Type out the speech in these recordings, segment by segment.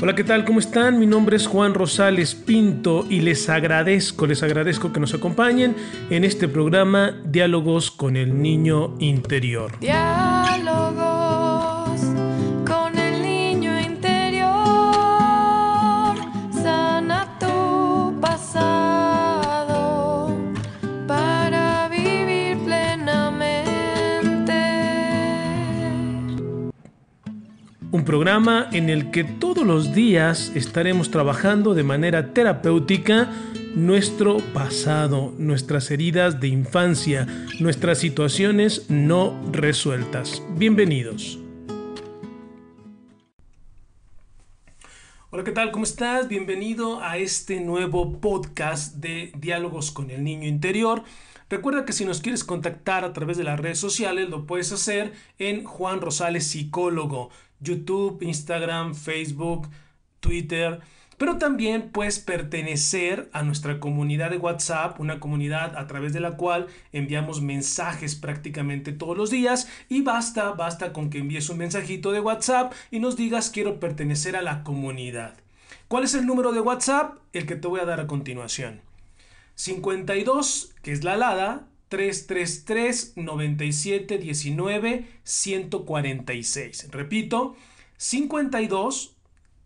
Hola, ¿qué tal? ¿Cómo están? Mi nombre es Juan Rosales Pinto y les agradezco, les agradezco que nos acompañen en este programa Diálogos con el Niño Interior. Diálogos Programa en el que todos los días estaremos trabajando de manera terapéutica nuestro pasado, nuestras heridas de infancia, nuestras situaciones no resueltas. Bienvenidos. Hola, ¿qué tal? ¿Cómo estás? Bienvenido a este nuevo podcast de Diálogos con el Niño Interior. Recuerda que si nos quieres contactar a través de las redes sociales, lo puedes hacer en Juan Rosales Psicólogo, YouTube, Instagram, Facebook, Twitter. Pero también puedes pertenecer a nuestra comunidad de WhatsApp, una comunidad a través de la cual enviamos mensajes prácticamente todos los días y basta, basta con que envíes un mensajito de WhatsApp y nos digas quiero pertenecer a la comunidad. ¿Cuál es el número de WhatsApp? El que te voy a dar a continuación. 52, que es la alada, 333 97 19 146. Repito, 52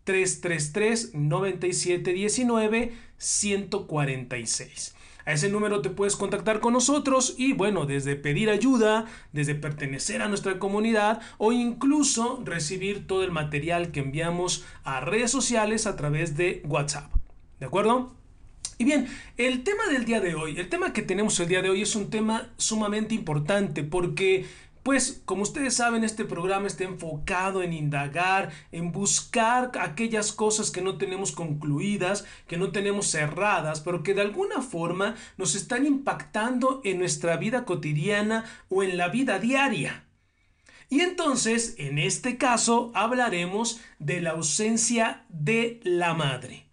333 97 19 146. A ese número te puedes contactar con nosotros y bueno, desde pedir ayuda, desde pertenecer a nuestra comunidad o incluso recibir todo el material que enviamos a redes sociales a través de WhatsApp. ¿De acuerdo? Y bien, el tema del día de hoy, el tema que tenemos el día de hoy es un tema sumamente importante porque pues como ustedes saben, este programa está enfocado en indagar, en buscar aquellas cosas que no tenemos concluidas, que no tenemos cerradas, pero que de alguna forma nos están impactando en nuestra vida cotidiana o en la vida diaria. Y entonces, en este caso, hablaremos de la ausencia de la madre.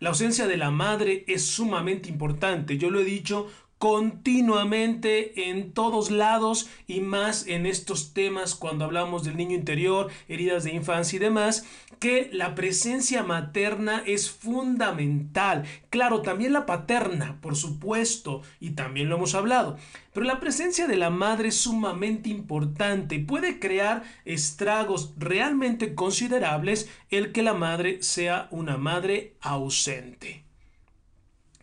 La ausencia de la madre es sumamente importante, yo lo he dicho continuamente en todos lados y más en estos temas cuando hablamos del niño interior, heridas de infancia y demás, que la presencia materna es fundamental. Claro, también la paterna, por supuesto, y también lo hemos hablado, pero la presencia de la madre es sumamente importante y puede crear estragos realmente considerables el que la madre sea una madre ausente.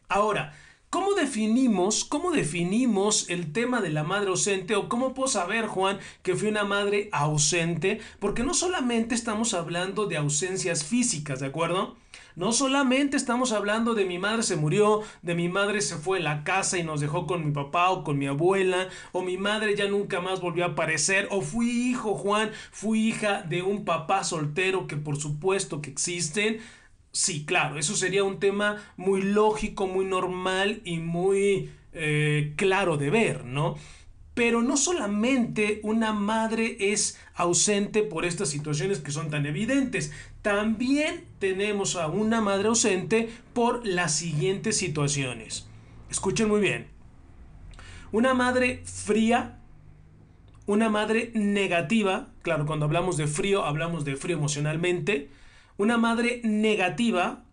Ahora, ¿Cómo definimos, cómo definimos el tema de la madre ausente o cómo puedo saber, Juan, que fui una madre ausente? Porque no solamente estamos hablando de ausencias físicas, ¿de acuerdo? No solamente estamos hablando de mi madre se murió, de mi madre se fue a la casa y nos dejó con mi papá o con mi abuela, o mi madre ya nunca más volvió a aparecer, o fui hijo, Juan, fui hija de un papá soltero que por supuesto que existen. Sí, claro, eso sería un tema muy lógico, muy normal y muy eh, claro de ver, ¿no? Pero no solamente una madre es ausente por estas situaciones que son tan evidentes, también tenemos a una madre ausente por las siguientes situaciones. Escuchen muy bien. Una madre fría, una madre negativa, claro, cuando hablamos de frío hablamos de frío emocionalmente, una madre negativa,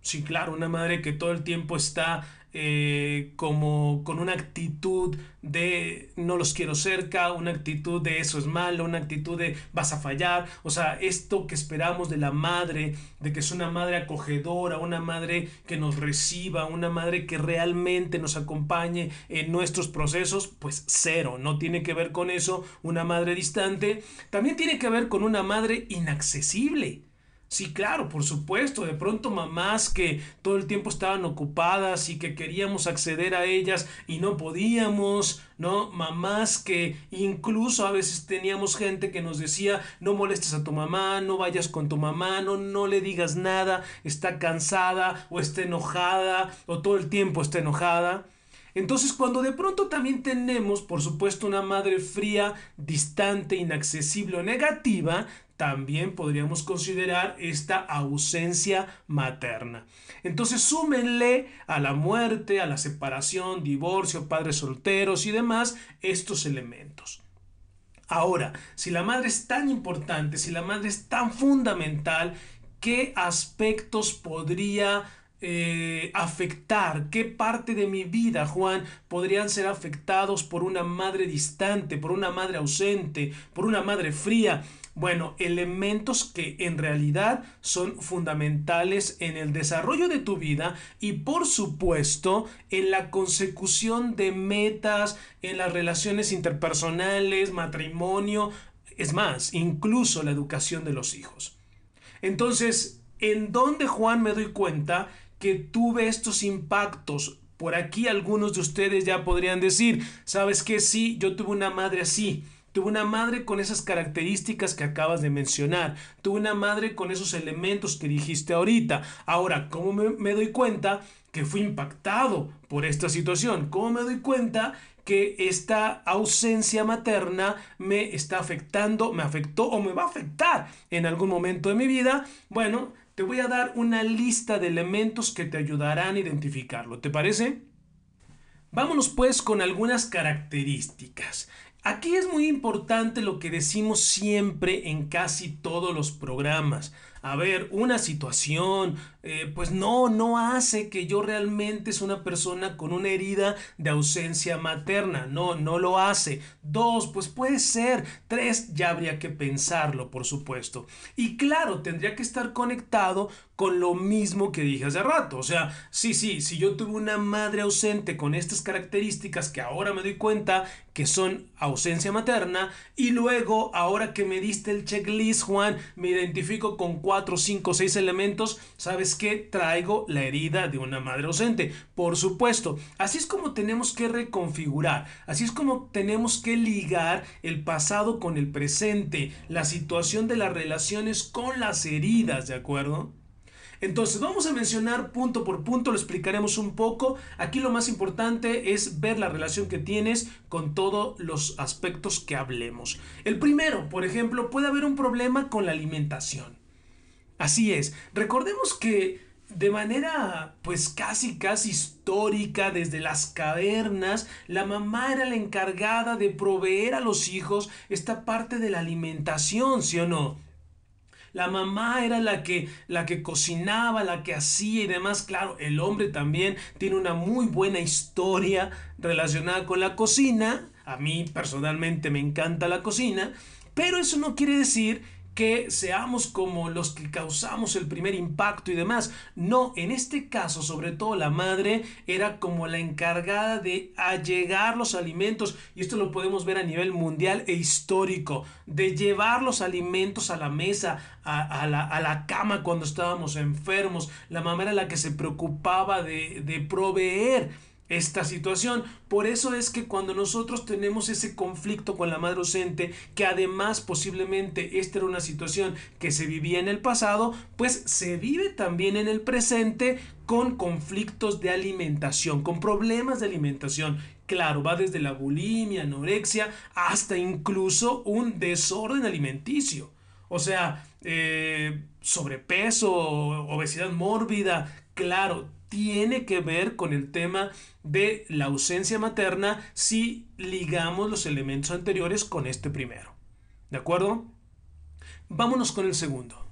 sí, claro, una madre que todo el tiempo está eh, como con una actitud de no los quiero cerca, una actitud de eso es malo, una actitud de vas a fallar, o sea, esto que esperamos de la madre, de que es una madre acogedora, una madre que nos reciba, una madre que realmente nos acompañe en nuestros procesos, pues cero, no tiene que ver con eso, una madre distante, también tiene que ver con una madre inaccesible. Sí, claro, por supuesto. De pronto mamás que todo el tiempo estaban ocupadas y que queríamos acceder a ellas y no podíamos, ¿no? Mamás que incluso a veces teníamos gente que nos decía, no molestes a tu mamá, no vayas con tu mamá, no, no le digas nada, está cansada o está enojada o todo el tiempo está enojada. Entonces, cuando de pronto también tenemos, por supuesto, una madre fría, distante, inaccesible o negativa, también podríamos considerar esta ausencia materna. Entonces súmenle a la muerte, a la separación, divorcio, padres solteros y demás estos elementos. Ahora, si la madre es tan importante, si la madre es tan fundamental, qué aspectos podría eh, afectar? ¿Qué parte de mi vida, Juan, podrían ser afectados por una madre distante, por una madre ausente, por una madre fría? Bueno, elementos que en realidad son fundamentales en el desarrollo de tu vida y por supuesto en la consecución de metas, en las relaciones interpersonales, matrimonio, es más, incluso la educación de los hijos. Entonces, ¿en dónde Juan me doy cuenta que tuve estos impactos. Por aquí algunos de ustedes ya podrían decir, ¿sabes qué? Sí, yo tuve una madre así. Tuve una madre con esas características que acabas de mencionar. Tuve una madre con esos elementos que dijiste ahorita. Ahora, ¿cómo me, me, doy cuenta que fui impactado por esta situación? ¿Cómo me doy cuenta que esta ausencia materna me está afectando, me afectó o me va a afectar en algún momento de mi vida? Bueno, te voy a dar una lista de elementos que te ayudarán a identificarlo. ¿Te parece? Vámonos pues con algunas características. Aquí es muy importante lo que decimos siempre en casi todos los programas a ver, una situación, eh, pues no, no hace que yo realmente es una persona con una herida de ausencia materna. No, no lo hace. Dos, pues puede ser. Tres, ya habría que pensarlo, por supuesto. Y claro, tendría que estar conectado con lo mismo que dije hace rato. O sea, sí, sí, si yo tuve una madre ausente con estas características que ahora me doy cuenta que son ausencia materna y luego, ahora que me diste el checklist, Juan, me identifico con cuatro, cinco, seis elementos, ¿sabes qué? Traigo la herida de una madre ausente. Por supuesto, así es como tenemos que reconfigurar, así es como tenemos que ligar el pasado con el presente, la situación de las relaciones con las heridas, ¿de acuerdo? Entonces vamos a mencionar punto por punto, lo explicaremos un poco. Aquí lo más importante es ver la relación que tienes con todos los aspectos que hablemos. El primero, por ejemplo, puede haber un problema con la alimentación. Así es. Recordemos que de manera pues casi casi histórica desde las cavernas, la mamá era la encargada de proveer a los hijos esta parte de la alimentación, ¿sí o no? La mamá era la que, la que cocinaba, la que hacía y demás. Claro, el hombre también tiene una muy buena historia relacionada con la cocina. A mí personalmente me encanta la cocina, pero eso no quiere decir que seamos como los que causamos el primer impacto y demás. No, en este caso, sobre todo la madre era como la encargada de allegar los alimentos, y esto lo podemos ver a nivel mundial e histórico, de llevar los alimentos a la mesa, a, la, a la, cama cuando estábamos enfermos. La mamá era la que se preocupaba de, de proveer esta situación. Por eso es que cuando nosotros tenemos ese conflicto con la madre ausente, que además posiblemente esta era una situación que se vivía en el pasado, pues se vive también en el presente con conflictos de alimentación, con problemas de alimentación. Claro, va desde la bulimia, anorexia, hasta incluso un desorden alimenticio. O sea, eh, sobrepeso, obesidad mórbida, claro, tiene que ver con el tema de la ausencia materna si ligamos los elementos anteriores con este primero. ¿De acuerdo? Vámonos con el segundo.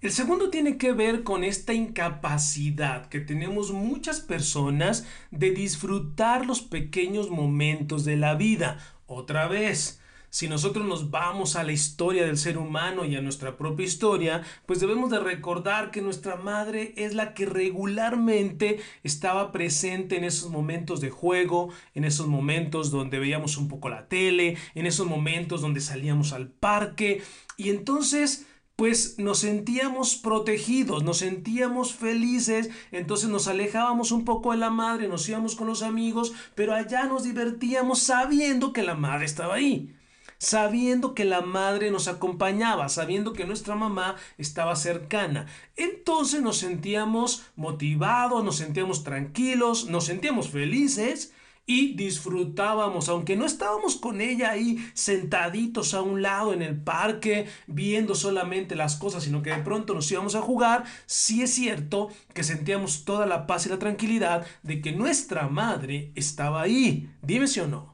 El segundo tiene que ver con esta incapacidad que tenemos muchas personas de disfrutar los pequeños momentos de la vida. Otra vez, si nosotros nos vamos a la historia del ser humano y a nuestra propia historia, pues debemos de recordar que nuestra madre es la que regularmente estaba presente en esos momentos de juego, en esos momentos donde veíamos un poco la tele, en esos momentos donde salíamos al parque. Y entonces pues nos sentíamos protegidos, nos sentíamos felices, entonces nos alejábamos un poco de la madre, nos íbamos con los amigos, pero allá nos divertíamos sabiendo que la madre estaba ahí sabiendo que la madre nos acompañaba, sabiendo que nuestra mamá estaba cercana. Entonces nos sentíamos motivados, nos sentíamos tranquilos, nos sentíamos felices y disfrutábamos, aunque no estábamos con ella ahí sentaditos a un lado en el parque viendo solamente las cosas, sino que de pronto nos íbamos a jugar, sí es cierto que sentíamos toda la paz y la tranquilidad de que nuestra madre estaba ahí. Dime si o no.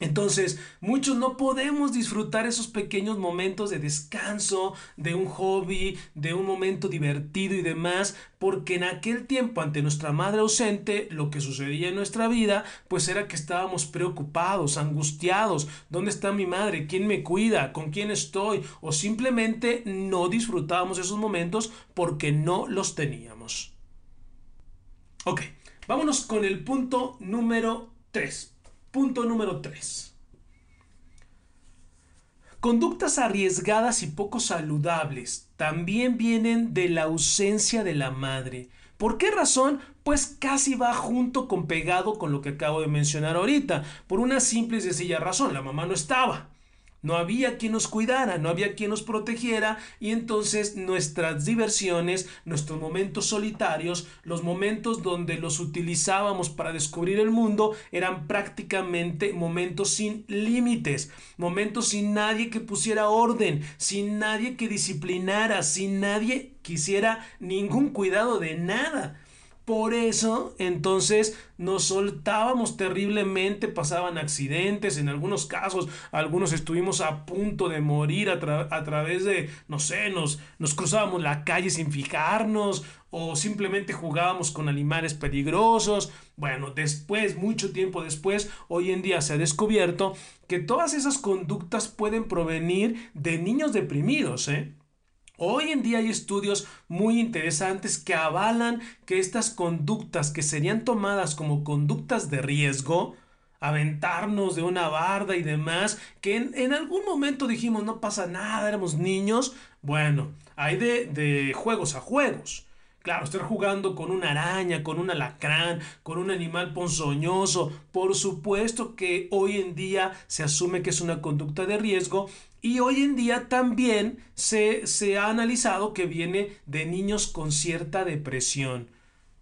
Entonces, muchos no podemos disfrutar esos pequeños momentos de descanso, de un hobby, de un momento divertido y demás, porque en aquel tiempo ante nuestra madre ausente, lo que sucedía en nuestra vida, pues era que estábamos preocupados, angustiados, ¿dónde está mi madre? ¿Quién me cuida? ¿Con quién estoy? O simplemente no disfrutábamos esos momentos porque no los teníamos. Ok, vámonos con el punto número 3. Punto número 3. Conductas arriesgadas y poco saludables también vienen de la ausencia de la madre. ¿Por qué razón? Pues casi va junto con pegado con lo que acabo de mencionar ahorita. Por una simple y sencilla razón, la mamá no estaba. No había quien nos cuidara, no había quien nos protegiera y entonces nuestras diversiones, nuestros momentos solitarios, los momentos donde los utilizábamos para descubrir el mundo eran prácticamente momentos sin límites, momentos sin nadie que pusiera orden, sin nadie que disciplinara, sin nadie que hiciera ningún cuidado de nada. Por eso, entonces, nos soltábamos terriblemente, pasaban accidentes, en algunos casos, algunos estuvimos a punto de morir a, través de, no sé, nos, nos cruzábamos la calle sin fijarnos o simplemente jugábamos con animales peligrosos. Bueno, después, mucho tiempo después, hoy en día se ha descubierto que todas esas conductas pueden provenir de niños deprimidos, ¿eh? Hoy en día hay estudios muy interesantes que avalan que estas conductas que serían tomadas como conductas de riesgo, aventarnos de una barda y demás, que en, algún momento dijimos no pasa nada, éramos niños, bueno, hay de, de juegos a juegos. Claro, estar jugando con una araña, con un alacrán, con un animal ponzoñoso, por supuesto que hoy en día se asume que es una conducta de riesgo y hoy en día también se, se ha analizado que viene de niños con cierta depresión.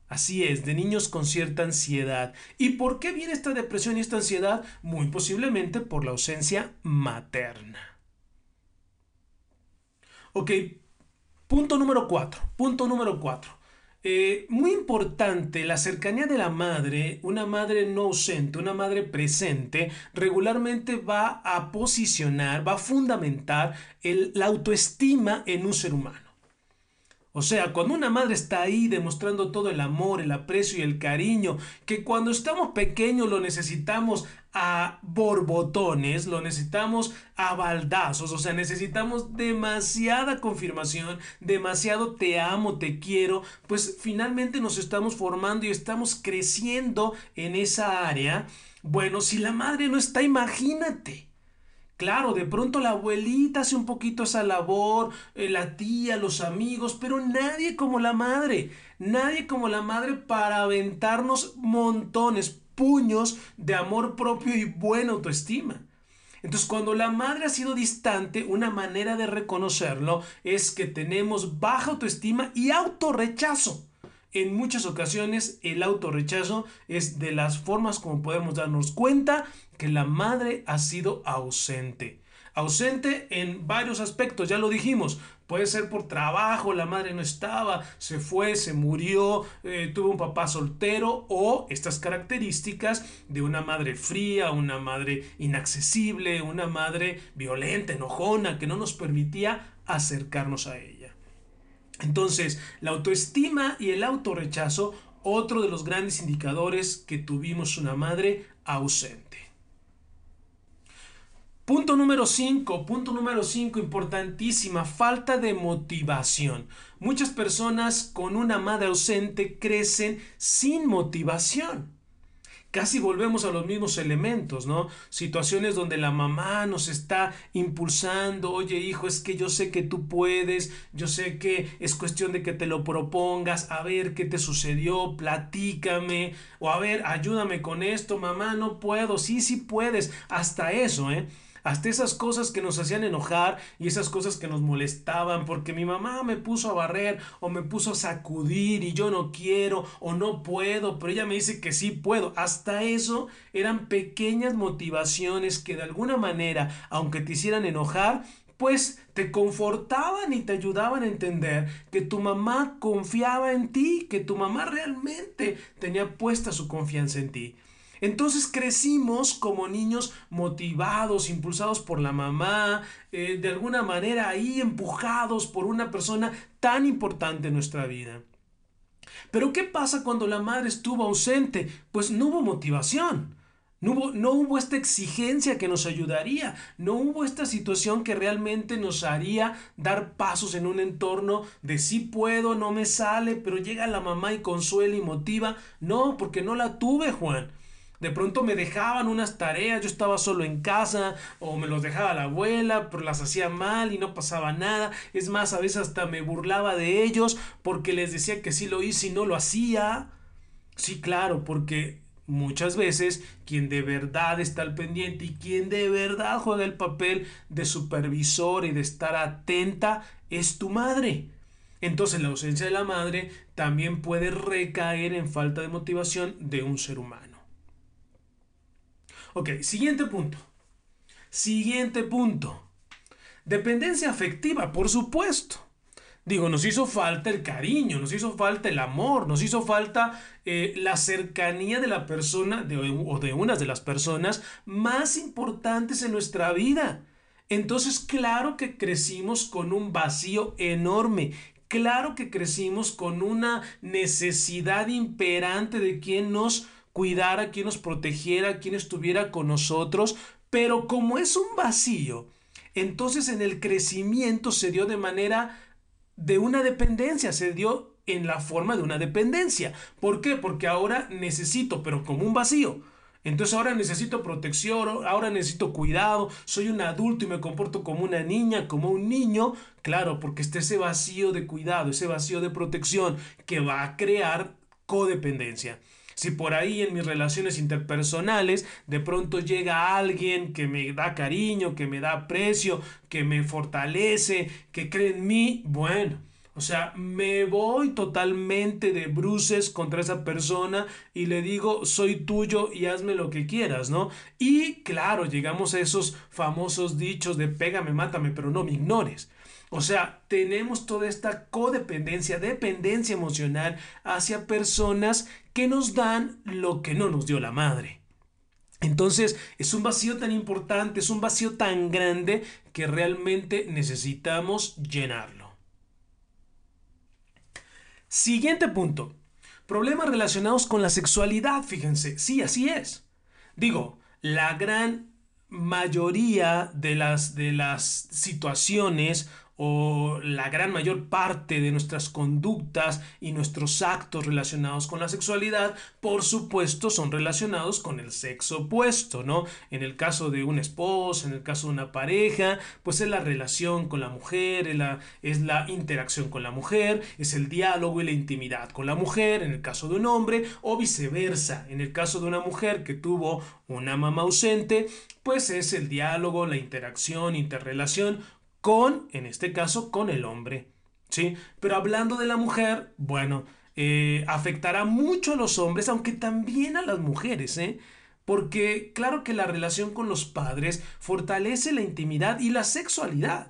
Así es, de niños con cierta ansiedad. ¿Y por qué viene esta depresión y esta ansiedad? Muy posiblemente por la ausencia materna. Ok, punto número cuatro. Punto número cuatro. Eh, muy importante, la cercanía de la madre, una madre no ausente, una madre presente, regularmente va a posicionar, va a fundamentar la autoestima en un ser humano. O sea, cuando una madre está ahí demostrando todo el amor, el aprecio y el cariño, que cuando estamos pequeños lo necesitamos a borbotones, lo necesitamos a baldazos, o sea, necesitamos demasiada confirmación, demasiado te amo, te quiero, pues finalmente nos estamos formando y estamos creciendo en esa área. Bueno, si la madre no está, imagínate. Claro, de pronto la abuelita hace un poquito esa labor, eh, la tía, los amigos, pero nadie como la madre, nadie como la madre para aventarnos montones, puños de amor propio y buena autoestima. Entonces, cuando la madre ha sido distante, una manera de reconocerlo es que tenemos baja autoestima y autorrechazo. En muchas ocasiones el autorrechazo es de las formas como podemos darnos cuenta que la madre ha sido ausente. Ausente en varios aspectos, ya lo dijimos. Puede ser por trabajo, la madre no estaba, se fue, se murió, eh, tuvo un papá soltero o estas características de una madre fría, una madre inaccesible, una madre violenta, enojona, que no nos permitía acercarnos a ella. Entonces, la autoestima y el autorrechazo, otro de los grandes indicadores que tuvimos una madre ausente. Punto número 5, punto número 5, importantísima, falta de motivación. Muchas personas con una madre ausente crecen sin motivación casi volvemos a los mismos elementos, ¿no? Situaciones donde la mamá nos está impulsando, oye hijo, es que yo sé que tú puedes, yo sé que es cuestión de que te lo propongas, a ver qué te sucedió, platícame, o a ver, ayúdame con esto, mamá, no puedo, sí, sí puedes, hasta eso, ¿eh? Hasta esas cosas que nos hacían enojar y esas cosas que nos molestaban porque mi mamá me puso a barrer o me puso a sacudir y yo no quiero o no puedo, pero ella me dice que sí puedo. Hasta eso eran pequeñas motivaciones que de alguna manera, aunque te hicieran enojar, pues te confortaban y te ayudaban a entender que tu mamá confiaba en ti, que tu mamá realmente tenía puesta su confianza en ti. Entonces crecimos como niños motivados, impulsados por la mamá, eh, de alguna manera ahí empujados por una persona tan importante en nuestra vida. Pero ¿qué pasa cuando la madre estuvo ausente? Pues no hubo motivación. No hubo, no hubo, esta exigencia que nos ayudaría, no hubo esta situación que realmente nos haría dar pasos en un entorno de sí puedo, no me sale, pero llega la mamá y consuela y motiva. No, porque no la tuve, Juan. De pronto me dejaban unas tareas, yo estaba solo en casa o me los dejaba la abuela, pero las hacía mal y no pasaba nada. Es más, a veces hasta me burlaba de ellos porque les decía que sí lo hice y no lo hacía. Sí, claro, porque muchas veces quien de verdad está al pendiente y quien de verdad juega el papel de supervisor y de estar atenta es tu madre. Entonces la ausencia de la madre también puede recaer en falta de motivación de un ser humano. Ok, siguiente punto. Siguiente punto. Dependencia afectiva, por supuesto. Digo, nos hizo falta el cariño, nos hizo falta el amor, nos hizo falta eh, la cercanía de la persona de, o de unas de las personas más importantes en nuestra vida. Entonces, claro que crecimos con un vacío enorme. Claro que crecimos con una necesidad imperante de quien nos cuidara, quien nos protegiera, quien estuviera con nosotros, pero como es un vacío, entonces en el crecimiento se dio de manera de una dependencia, se dio en la forma de una dependencia. ¿Por qué? Porque ahora necesito, pero como un vacío. Entonces ahora necesito protección, ahora necesito cuidado, soy un adulto y me comporto como una niña, como un niño. Claro, porque está ese vacío de cuidado, ese vacío de protección que va a crear codependencia. Si por ahí en mis relaciones interpersonales de pronto llega alguien que me da cariño, que me da aprecio, que me fortalece, que cree en mí, bueno, o sea, me voy totalmente de bruces contra esa persona y le digo, soy tuyo y hazme lo que quieras, ¿no? Y claro, llegamos a esos famosos dichos de pégame, mátame, pero no me ignores. O sea, tenemos toda esta codependencia, dependencia emocional hacia personas que nos dan lo que no nos dio la madre. Entonces es un vacío tan importante, es un vacío tan grande que realmente necesitamos llenarlo. Siguiente punto. Problemas relacionados con la sexualidad, fíjense. Sí, así es. Digo, la gran mayoría de las, de las situaciones o la gran mayor parte de nuestras conductas y nuestros actos relacionados con la sexualidad, por supuesto, son relacionados con el sexo opuesto, ¿no? En el caso de un esposo, en el caso de una pareja, pues es la relación con la mujer, es la, es la interacción con la mujer, es el diálogo y la intimidad con la mujer, en el caso de un hombre, o viceversa, en el caso de una mujer que tuvo una mamá ausente, pues es el diálogo, la interacción, interrelación con, en este caso, con el hombre. ¿Sí? Pero hablando de la mujer, bueno, eh, afectará mucho a los hombres, aunque también a las mujeres, ¿eh? Porque claro que la relación con los padres fortalece la intimidad y la sexualidad.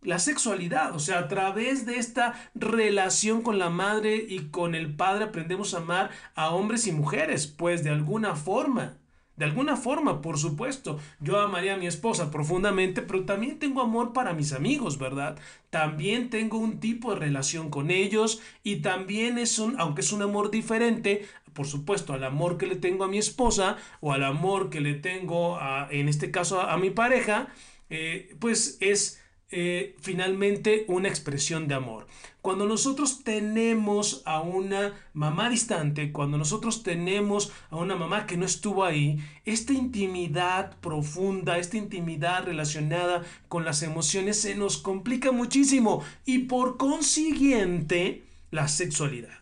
La sexualidad, o sea, a través de esta relación con la madre y con el padre aprendemos a amar a hombres y mujeres, pues de alguna forma. De alguna forma, por supuesto, yo amaría a mi esposa profundamente, pero también tengo amor para mis amigos, ¿verdad? También tengo un tipo de relación con ellos y también es un, aunque es un amor diferente, por supuesto, al amor que le tengo a mi esposa o al amor que le tengo, a, en este caso, a, mi pareja, eh, pues es eh, finalmente una expresión de amor. Cuando nosotros tenemos a una mamá distante, cuando nosotros tenemos a una mamá que no estuvo ahí, esta intimidad profunda, esta intimidad relacionada con las emociones se nos complica muchísimo y por consiguiente la sexualidad.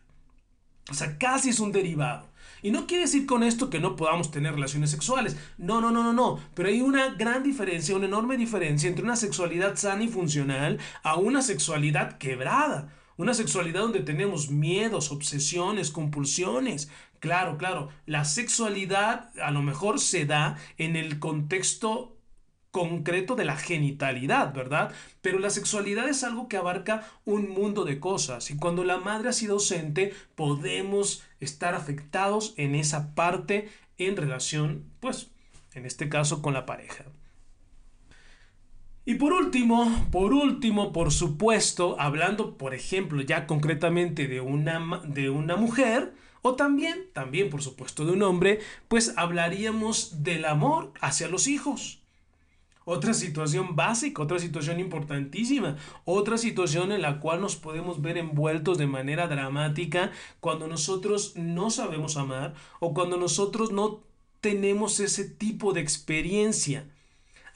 O sea, casi es un derivado. Y no quiere decir con esto que no podamos tener relaciones sexuales. No, no, no, no, no. Pero hay una gran diferencia, una enorme diferencia entre una sexualidad sana y funcional a una sexualidad quebrada. Una sexualidad donde tenemos miedos, obsesiones, compulsiones. Claro, claro, la sexualidad a lo mejor se da en el contexto concreto de la genitalidad, ¿verdad? Pero la sexualidad es algo que abarca un mundo de cosas y cuando la madre ha sido ausente podemos estar afectados en esa parte en relación, pues, en este caso con la pareja. Y por último, por último, por supuesto, hablando, por ejemplo, ya concretamente de una, de una mujer, o también, también por supuesto de un hombre, pues hablaríamos del amor hacia los hijos. Otra situación básica, otra situación importantísima, otra situación en la cual nos podemos ver envueltos de manera dramática cuando nosotros no sabemos amar o cuando nosotros no tenemos ese tipo de experiencia.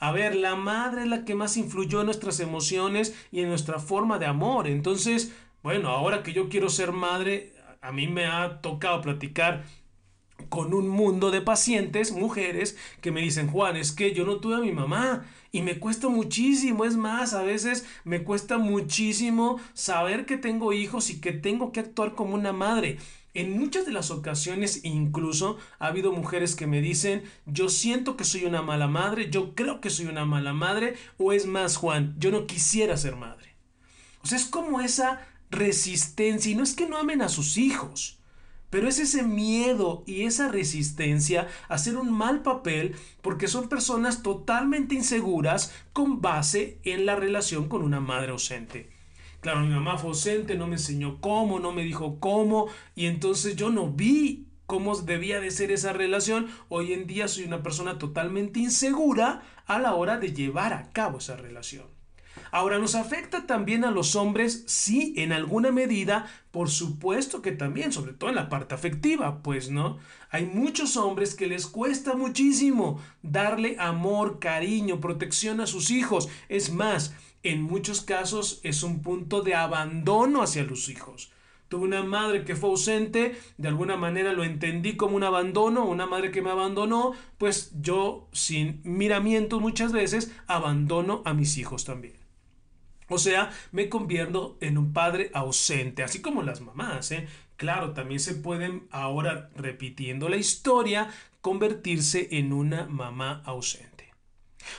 A ver, la madre es la que más influyó en nuestras emociones y en nuestra forma de amor. Entonces, bueno, ahora que yo quiero ser madre, a mí me ha tocado platicar con un mundo de pacientes, mujeres, que me dicen, Juan, es que yo no tuve a mi mamá y me cuesta muchísimo, es más, a veces me cuesta muchísimo saber que tengo hijos y que tengo que actuar como una madre. En muchas de las ocasiones incluso ha habido mujeres que me dicen, yo siento que soy una mala madre, yo creo que soy una mala madre, o es más, Juan, yo no quisiera ser madre. O sea, es como esa resistencia, y no es que no amen a sus hijos, pero es ese miedo y esa resistencia a hacer un mal papel porque son personas totalmente inseguras con base en la relación con una madre ausente. Claro, mi mamá fue ausente, no me enseñó cómo, no me dijo cómo, y entonces yo no vi cómo debía de ser esa relación. Hoy en día soy una persona totalmente insegura a la hora de llevar a cabo esa relación. Ahora, ¿nos afecta también a los hombres? Sí, en alguna medida, por supuesto que también, sobre todo en la parte afectiva, pues, ¿no? Hay muchos hombres que les cuesta muchísimo darle amor, cariño, protección a sus hijos. Es más, en muchos casos es un punto de abandono hacia los hijos. Tuve una madre que fue ausente, de alguna manera lo entendí como un abandono, una madre que me abandonó, pues yo sin miramientos muchas veces abandono a mis hijos también. O sea, me convierto en un padre ausente, así como las mamás. ¿eh? Claro, también se pueden ahora, repitiendo la historia, convertirse en una mamá ausente.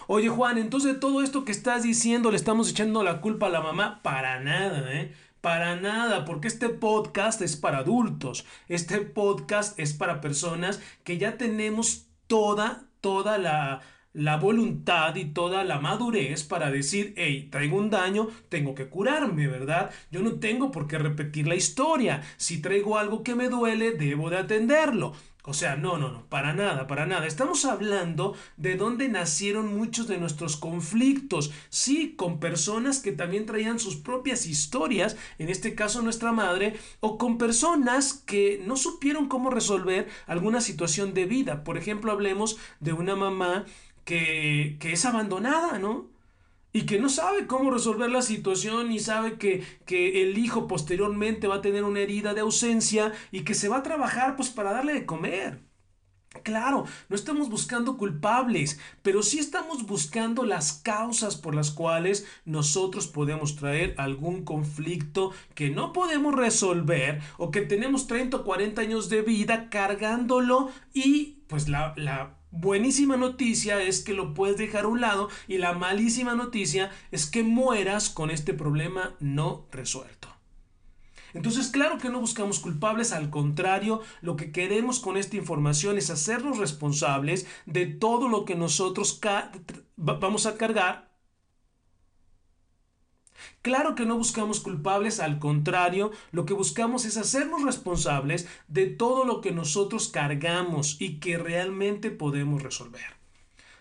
Oye Juan, entonces todo esto que estás diciendo le estamos echando la culpa a la mamá para nada, ¿eh? Para nada, porque este podcast es para adultos. Este podcast es para personas que ya tenemos toda, toda la, la voluntad y toda la madurez para decir, hey, traigo un daño, tengo que curarme, ¿verdad? Yo no tengo por qué repetir la historia. Si traigo algo que me duele, debo de atenderlo. O sea, no, no, no, para nada, para nada. Estamos hablando de dónde nacieron muchos de nuestros conflictos. Sí, con personas que también traían sus propias historias, en este caso nuestra madre, o con personas que no supieron cómo resolver alguna situación de vida. Por ejemplo, hablemos de una mamá que, es abandonada, ¿no? y que no sabe cómo resolver la situación y sabe que, que, el hijo posteriormente va a tener una herida de ausencia y que se va a trabajar pues para darle de comer. Claro, no estamos buscando culpables, pero sí estamos buscando las causas por las cuales nosotros podemos traer algún conflicto que no podemos resolver o que tenemos 30 o 40 años de vida cargándolo y pues la, la buenísima noticia es que lo puedes dejar a un lado y la malísima noticia es que mueras con este problema no resuelto. Entonces, claro que no buscamos culpables, al contrario, lo que queremos con esta información es hacernos responsables de todo lo que nosotros vamos a cargar Claro que no buscamos culpables, al contrario, lo que buscamos es hacernos responsables de todo lo que nosotros cargamos y que realmente podemos resolver.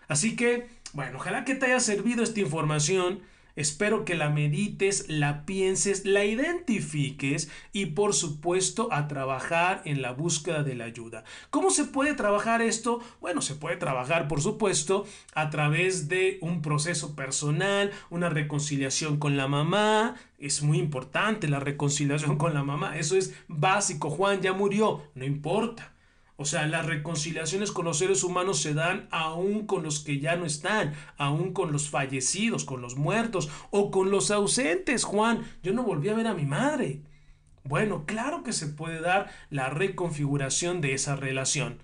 Así que, bueno, ojalá que te haya servido esta información Espero que la medites, la pienses, la identifiques y por supuesto a trabajar en la búsqueda de la ayuda. ¿Cómo se puede trabajar esto? Bueno, se puede trabajar por supuesto a través de un proceso personal, una reconciliación con la mamá. Es muy importante la reconciliación con la mamá. Eso es básico. Juan ya murió. No importa. O sea, las reconciliaciones con los seres humanos se dan aún con los que ya no están, aún con los fallecidos, con los muertos o con los ausentes. Juan, yo no volví a ver a mi madre. Bueno, claro que se puede dar la reconfiguración de esa relación.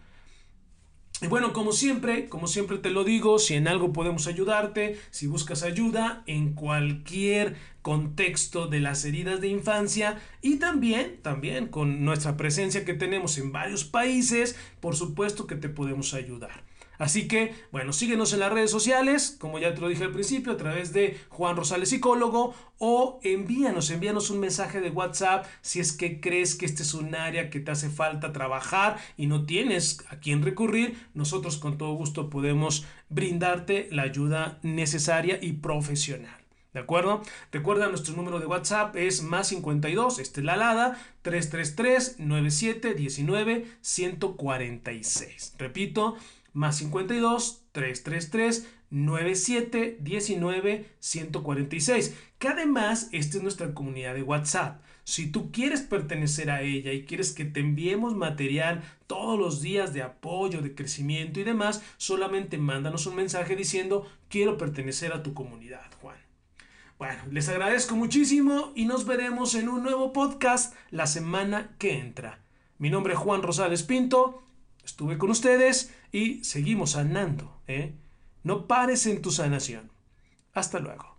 Y bueno, como siempre, como siempre te lo digo, si en algo podemos ayudarte, si buscas ayuda en cualquier contexto de las heridas de infancia y también, también con nuestra presencia que tenemos en varios países, por supuesto que te podemos ayudar. Así que, bueno, síguenos en las redes sociales, como ya te lo dije al principio, a través de Juan Rosales Psicólogo, o envíanos, envíanos un mensaje de WhatsApp si es que crees que este es un área que te hace falta trabajar y no tienes a quién recurrir. Nosotros con todo gusto podemos brindarte la ayuda necesaria y profesional. ¿De acuerdo? Recuerda, nuestro número de WhatsApp es más 52, este es la alada, 333 9719 146. Repito, más 52 333 97 19 146. Que además, esta es nuestra comunidad de WhatsApp. Si tú quieres pertenecer a ella y quieres que te enviemos material todos los días de apoyo, de crecimiento y demás, solamente mándanos un mensaje diciendo quiero pertenecer a tu comunidad, Juan. Bueno, les agradezco muchísimo y nos veremos en un nuevo podcast la semana que entra. Mi nombre es Juan Rosales Pinto estuve con ustedes y seguimos sanando. ¿eh? No pares en tu sanación. Hasta luego.